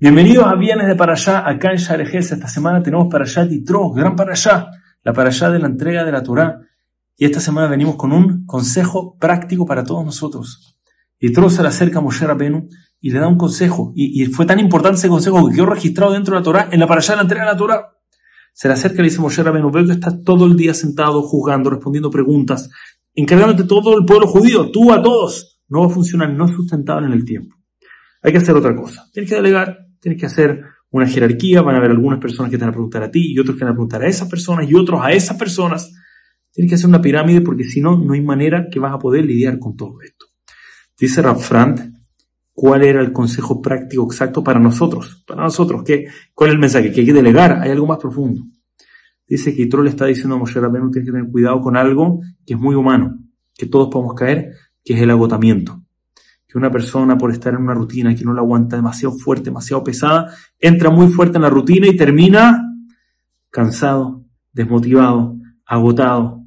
Bienvenidos a Viernes de Parashá, acá en Sharejes. Esta semana tenemos Parashá Titro, gran Parashá, la Parashá de la entrega de la Torah. Y esta semana venimos con un consejo práctico para todos nosotros. Yitro se le acerca a Moshe Rabenu y le da un consejo. Y, fue tan importante ese consejo que quedó registrado dentro de la Torah, en la Parashá de la entrega de la Torah. Se le acerca y le dice Moshe Rabenu, veo que estás todo el día sentado, juzgando, respondiendo preguntas, encargándote todo el pueblo judío, tú a todos. No va a funcionar, no es sustentable en el tiempo. Hay que hacer otra cosa. Tienes que delegar Tienes que hacer una jerarquía, van a haber algunas personas que te van a preguntar a ti y otros que van a preguntar a esas personas y otros a esas personas. Tienes que hacer una pirámide porque si no, no hay manera que vas a poder lidiar con todo esto. Dice Rafrant, ¿cuál era el consejo práctico exacto para nosotros? Para nosotros, ¿qué, ¿cuál es el mensaje? Que hay que delegar, hay algo más profundo. Dice que Yitro le está diciendo a Moshe Rabbeinu, tienes que tener cuidado con algo que es muy humano, que todos podemos caer, que es el agotamiento que una persona por estar en una rutina que no la aguanta demasiado fuerte, demasiado pesada, entra muy fuerte en la rutina y termina cansado, desmotivado, agotado.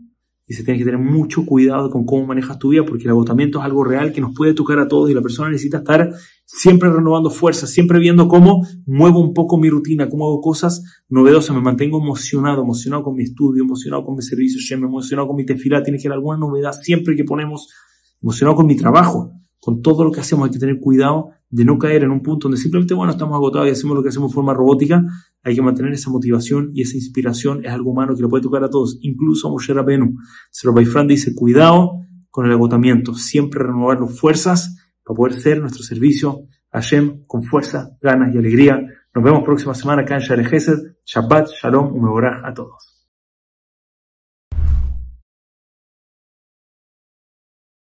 Y se tiene que tener mucho cuidado con cómo manejas tu vida porque el agotamiento es algo real que nos puede tocar a todos y la persona necesita estar siempre renovando fuerzas, siempre viendo cómo muevo un poco mi rutina, cómo hago cosas novedosas, me mantengo emocionado, emocionado con mi estudio, emocionado con mi servicio, emocionado con mi tefilá, tiene que haber alguna novedad siempre que ponemos, emocionado con mi trabajo con todo lo que hacemos hay que tener cuidado de no caer en un punto donde simplemente, bueno, estamos agotados y hacemos lo que hacemos de forma robótica. Hay que mantener esa motivación y esa inspiración. Es algo humano que lo puede tocar a todos, incluso a Moshe Rabenu. Sero Baifran dice, cuidado con el agotamiento. Siempre renovar las fuerzas para poder ser nuestro servicio a con fuerza, ganas y alegría. Nos vemos próxima semana acá en Shabbat, Shalom, Umeborach a todos.